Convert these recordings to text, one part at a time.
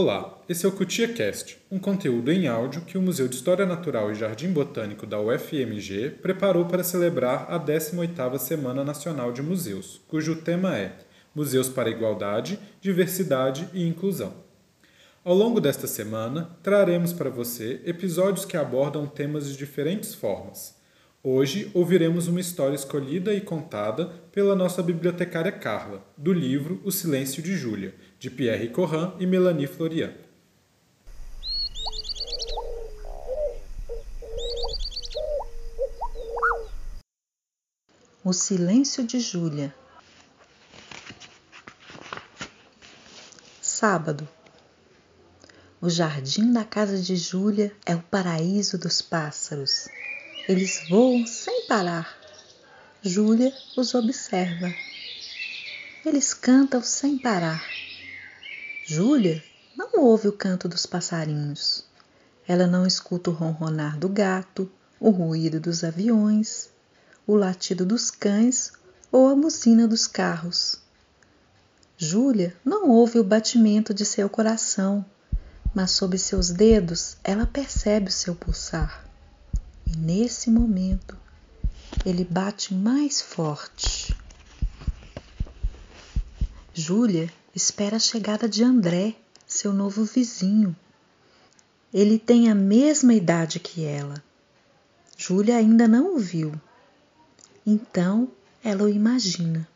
Olá, esse é o CutiaCast, um conteúdo em áudio que o Museu de História Natural e Jardim Botânico da UFMG preparou para celebrar a 18ª Semana Nacional de Museus, cujo tema é Museus para Igualdade, Diversidade e Inclusão. Ao longo desta semana, traremos para você episódios que abordam temas de diferentes formas. Hoje ouviremos uma história escolhida e contada pela nossa bibliotecária Carla, do livro O Silêncio de Júlia, de Pierre Corrin e Melanie Florian. O Silêncio de Júlia Sábado O jardim da casa de Júlia é o paraíso dos pássaros. Eles voam sem parar. Júlia os observa. Eles cantam sem parar. Júlia não ouve o canto dos passarinhos. Ela não escuta o ronronar do gato, o ruído dos aviões, o latido dos cães ou a buzina dos carros. Júlia não ouve o batimento de seu coração, mas sob seus dedos ela percebe o seu pulsar. E nesse momento ele bate mais forte. Júlia espera a chegada de André, seu novo vizinho. Ele tem a mesma idade que ela. Júlia ainda não o viu. Então ela o imagina.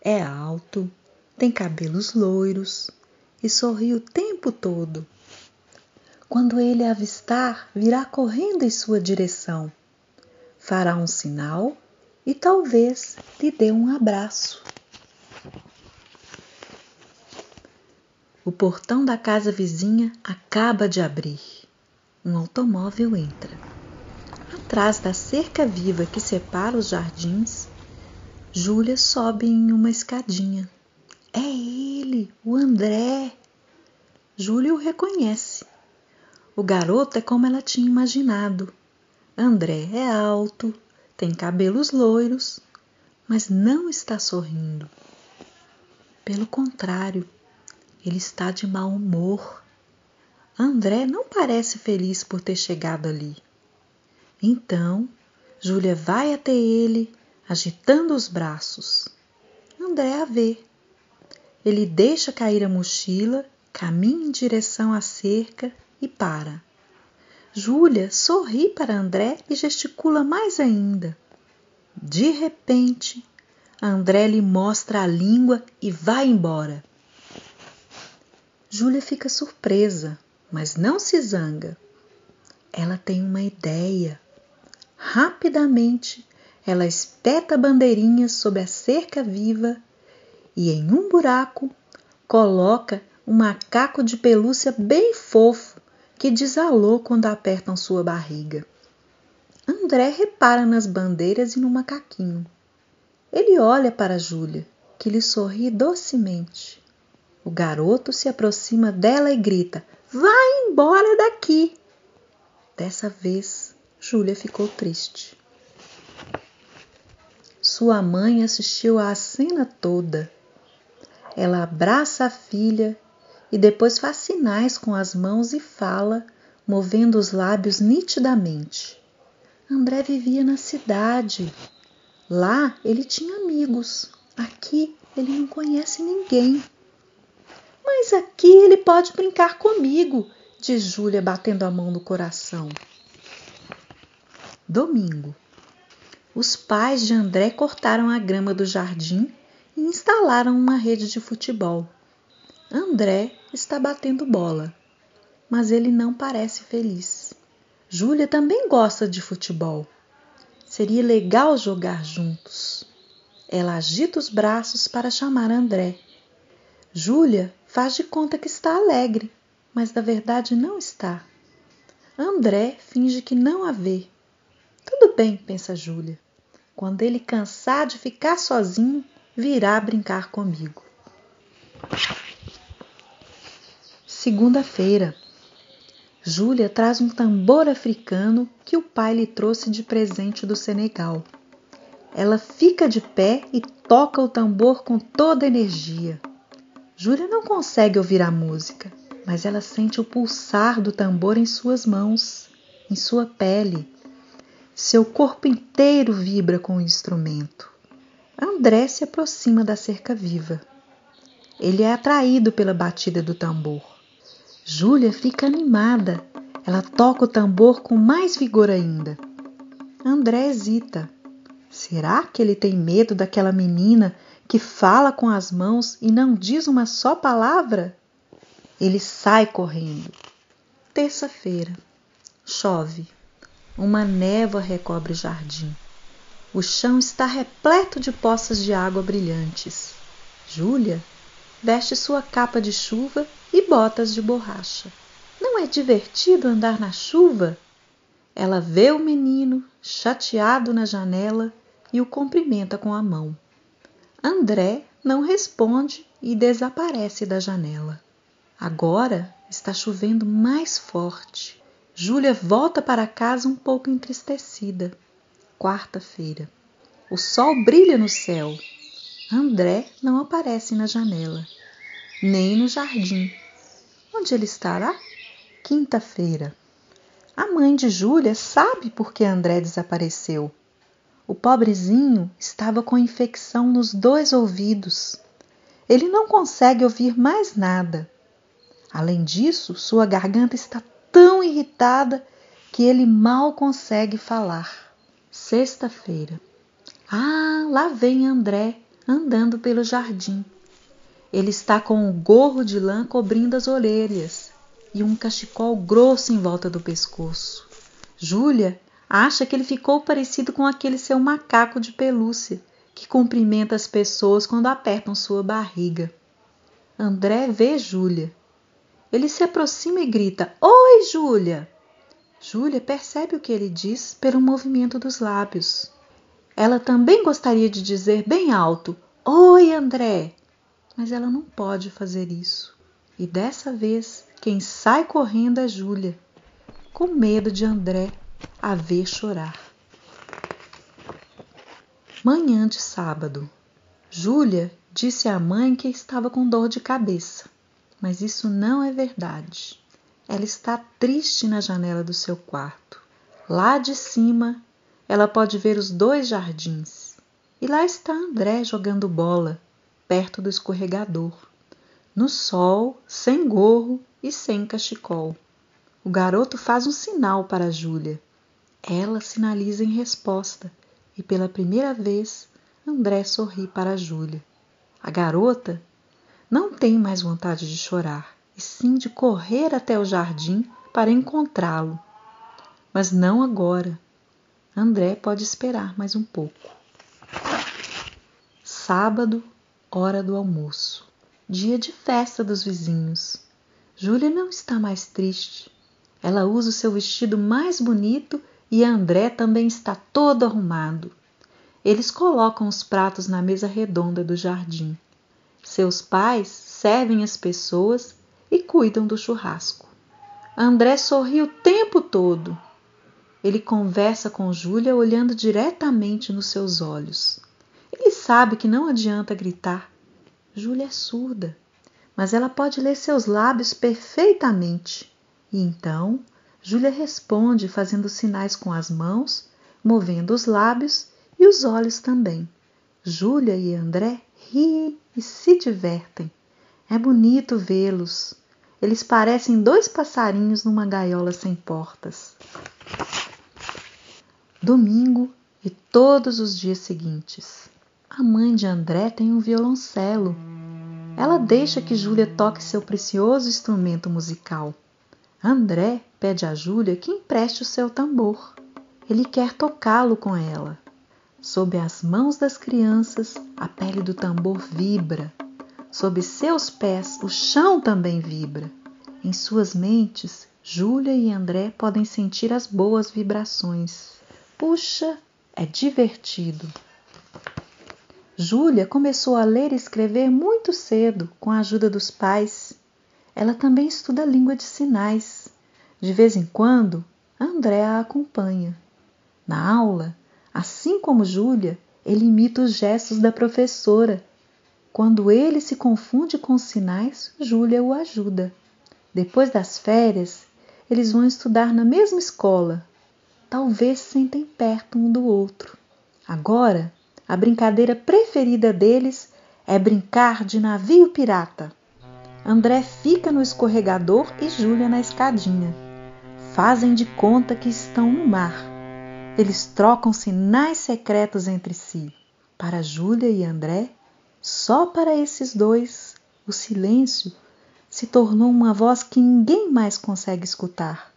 É alto, tem cabelos loiros e sorri o tempo todo. Quando ele avistar, virá correndo em sua direção. Fará um sinal e talvez lhe dê um abraço. O portão da casa vizinha acaba de abrir. Um automóvel entra. Atrás da cerca viva que separa os jardins, Júlia sobe em uma escadinha. É ele, o André. Júlia o reconhece. O garoto é como ela tinha imaginado. André é alto, tem cabelos loiros, mas não está sorrindo. Pelo contrário, ele está de mau humor. André não parece feliz por ter chegado ali. Então, Júlia vai até ele, agitando os braços. André a vê. Ele deixa cair a mochila, caminha em direção à cerca e para. Júlia sorri para André e gesticula mais ainda. De repente, André lhe mostra a língua e vai embora. Júlia fica surpresa, mas não se zanga. Ela tem uma ideia. Rapidamente, ela espeta bandeirinhas sob a cerca viva e, em um buraco, coloca um macaco de pelúcia bem fofo que desalou quando apertam sua barriga. André repara nas bandeiras e no macaquinho. Ele olha para Júlia, que lhe sorri docemente. O garoto se aproxima dela e grita: Vai embora daqui! Dessa vez, Júlia ficou triste. Sua mãe assistiu à cena toda. Ela abraça a filha e depois faz sinais com as mãos e fala, movendo os lábios nitidamente. André vivia na cidade. Lá ele tinha amigos. Aqui ele não conhece ninguém. Mas aqui ele pode brincar comigo, diz Júlia, batendo a mão no coração. Domingo. Os pais de André cortaram a grama do jardim e instalaram uma rede de futebol. André está batendo bola, mas ele não parece feliz. Júlia também gosta de futebol. Seria legal jogar juntos. Ela agita os braços para chamar André. Júlia faz de conta que está alegre, mas na verdade não está. André finge que não a vê. Tudo bem, pensa Júlia. Quando ele cansar de ficar sozinho, virá brincar comigo. Segunda-feira. Júlia traz um tambor africano que o pai lhe trouxe de presente do Senegal. Ela fica de pé e toca o tambor com toda a energia. Júlia não consegue ouvir a música. mas ela sente o pulsar do tambor em suas mãos, em sua pele. Seu corpo inteiro vibra com o instrumento. André se aproxima da cerca viva. Ele é atraído pela batida do tambor. Júlia fica animada. Ela toca o tambor com mais vigor ainda. André hesita. Será que ele tem medo daquela menina que fala com as mãos e não diz uma só palavra? Ele sai correndo. Terça-feira. Chove. Uma névoa recobre o jardim. O chão está repleto de poças de água brilhantes. Júlia veste sua capa de chuva e botas de borracha. Não é divertido andar na chuva? Ela vê o menino chateado na janela e o cumprimenta com a mão. André não responde e desaparece da janela. Agora está chovendo mais forte. Júlia volta para casa um pouco entristecida. Quarta-feira. O sol brilha no céu. André não aparece na janela, nem no jardim. Onde ele estará? Quinta-feira. A mãe de Júlia sabe por que André desapareceu. O pobrezinho estava com infecção nos dois ouvidos. Ele não consegue ouvir mais nada. Além disso, sua garganta está tão irritada que ele mal consegue falar. Sexta-feira. Ah, lá vem André andando pelo jardim. Ele está com um gorro de lã cobrindo as orelhas e um cachecol grosso em volta do pescoço. Júlia acha que ele ficou parecido com aquele seu macaco de pelúcia que cumprimenta as pessoas quando apertam sua barriga. André vê Júlia. Ele se aproxima e grita: Oi, Júlia! Júlia percebe o que ele diz pelo movimento dos lábios. Ela também gostaria de dizer bem alto: Oi, André! Mas ela não pode fazer isso. E dessa vez, quem sai correndo é Júlia, com medo de André a ver chorar. Manhã de sábado. Júlia disse à mãe que estava com dor de cabeça, mas isso não é verdade. Ela está triste na janela do seu quarto. Lá de cima, ela pode ver os dois jardins. E lá está André jogando bola, perto do escorregador. No sol, sem gorro e sem cachecol. O garoto faz um sinal para Júlia. Ela sinaliza em resposta e pela primeira vez André sorri para Júlia. A garota não tem mais vontade de chorar e sim de correr até o jardim para encontrá-lo. Mas não agora. André pode esperar mais um pouco. Sábado, hora do almoço. Dia de festa dos vizinhos. Júlia não está mais triste. Ela usa o seu vestido mais bonito e André também está todo arrumado. Eles colocam os pratos na mesa redonda do jardim. Seus pais servem as pessoas e cuidam do churrasco. André sorri o tempo todo. Ele conversa com Júlia olhando diretamente nos seus olhos. Sabe que não adianta gritar. Júlia é surda, mas ela pode ler seus lábios perfeitamente. E então Júlia responde fazendo sinais com as mãos, movendo os lábios e os olhos também. Júlia e André riem e se divertem. É bonito vê-los. Eles parecem dois passarinhos numa gaiola sem portas. Domingo e todos os dias seguintes. A mãe de André tem um violoncelo. Ela deixa que Júlia toque seu precioso instrumento musical. André pede a Júlia que empreste o seu tambor. Ele quer tocá-lo com ela. Sob as mãos das crianças, a pele do tambor vibra Sob seus pés, o chão também vibra. Em suas mentes, Júlia e André podem sentir as boas vibrações. Puxa, é divertido. Júlia começou a ler e escrever muito cedo, com a ajuda dos pais. Ela também estuda língua de sinais. De vez em quando, André a acompanha. Na aula, assim como Júlia, ele imita os gestos da professora quando ele se confunde com os sinais, Júlia o ajuda. Depois das férias, eles vão estudar na mesma escola. Talvez se sentem perto um do outro. Agora, a brincadeira preferida deles é brincar de navio pirata. André fica no escorregador e Júlia na escadinha. Fazem de conta que estão no mar. Eles trocam sinais secretos entre si. Para Júlia e André, só para esses dois, o silêncio se tornou uma voz que ninguém mais consegue escutar,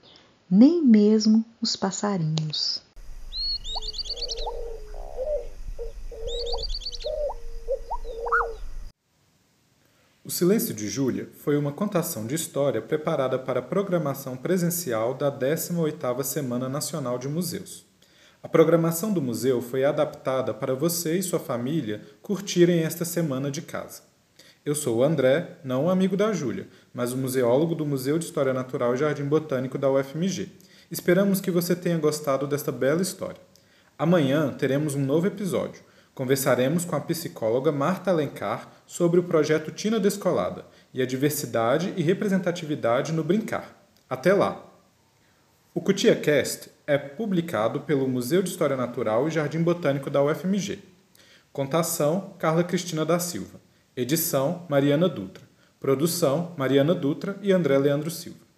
nem mesmo os passarinhos. O Silêncio de Júlia foi uma contação de história preparada para a programação presencial da 18ª Semana Nacional de Museus. A programação do museu foi adaptada para você e sua família curtirem esta semana de casa. Eu sou o André, não o amigo da Júlia, mas o museólogo do Museu de História Natural e Jardim Botânico da UFMG. Esperamos que você tenha gostado desta bela história. Amanhã teremos um novo episódio. Conversaremos com a psicóloga Marta Alencar sobre o projeto Tina Descolada e a diversidade e representatividade no brincar. Até lá! O Cutia Cast é publicado pelo Museu de História Natural e Jardim Botânico da UFMG. Contação: Carla Cristina da Silva. Edição: Mariana Dutra. Produção: Mariana Dutra e André Leandro Silva.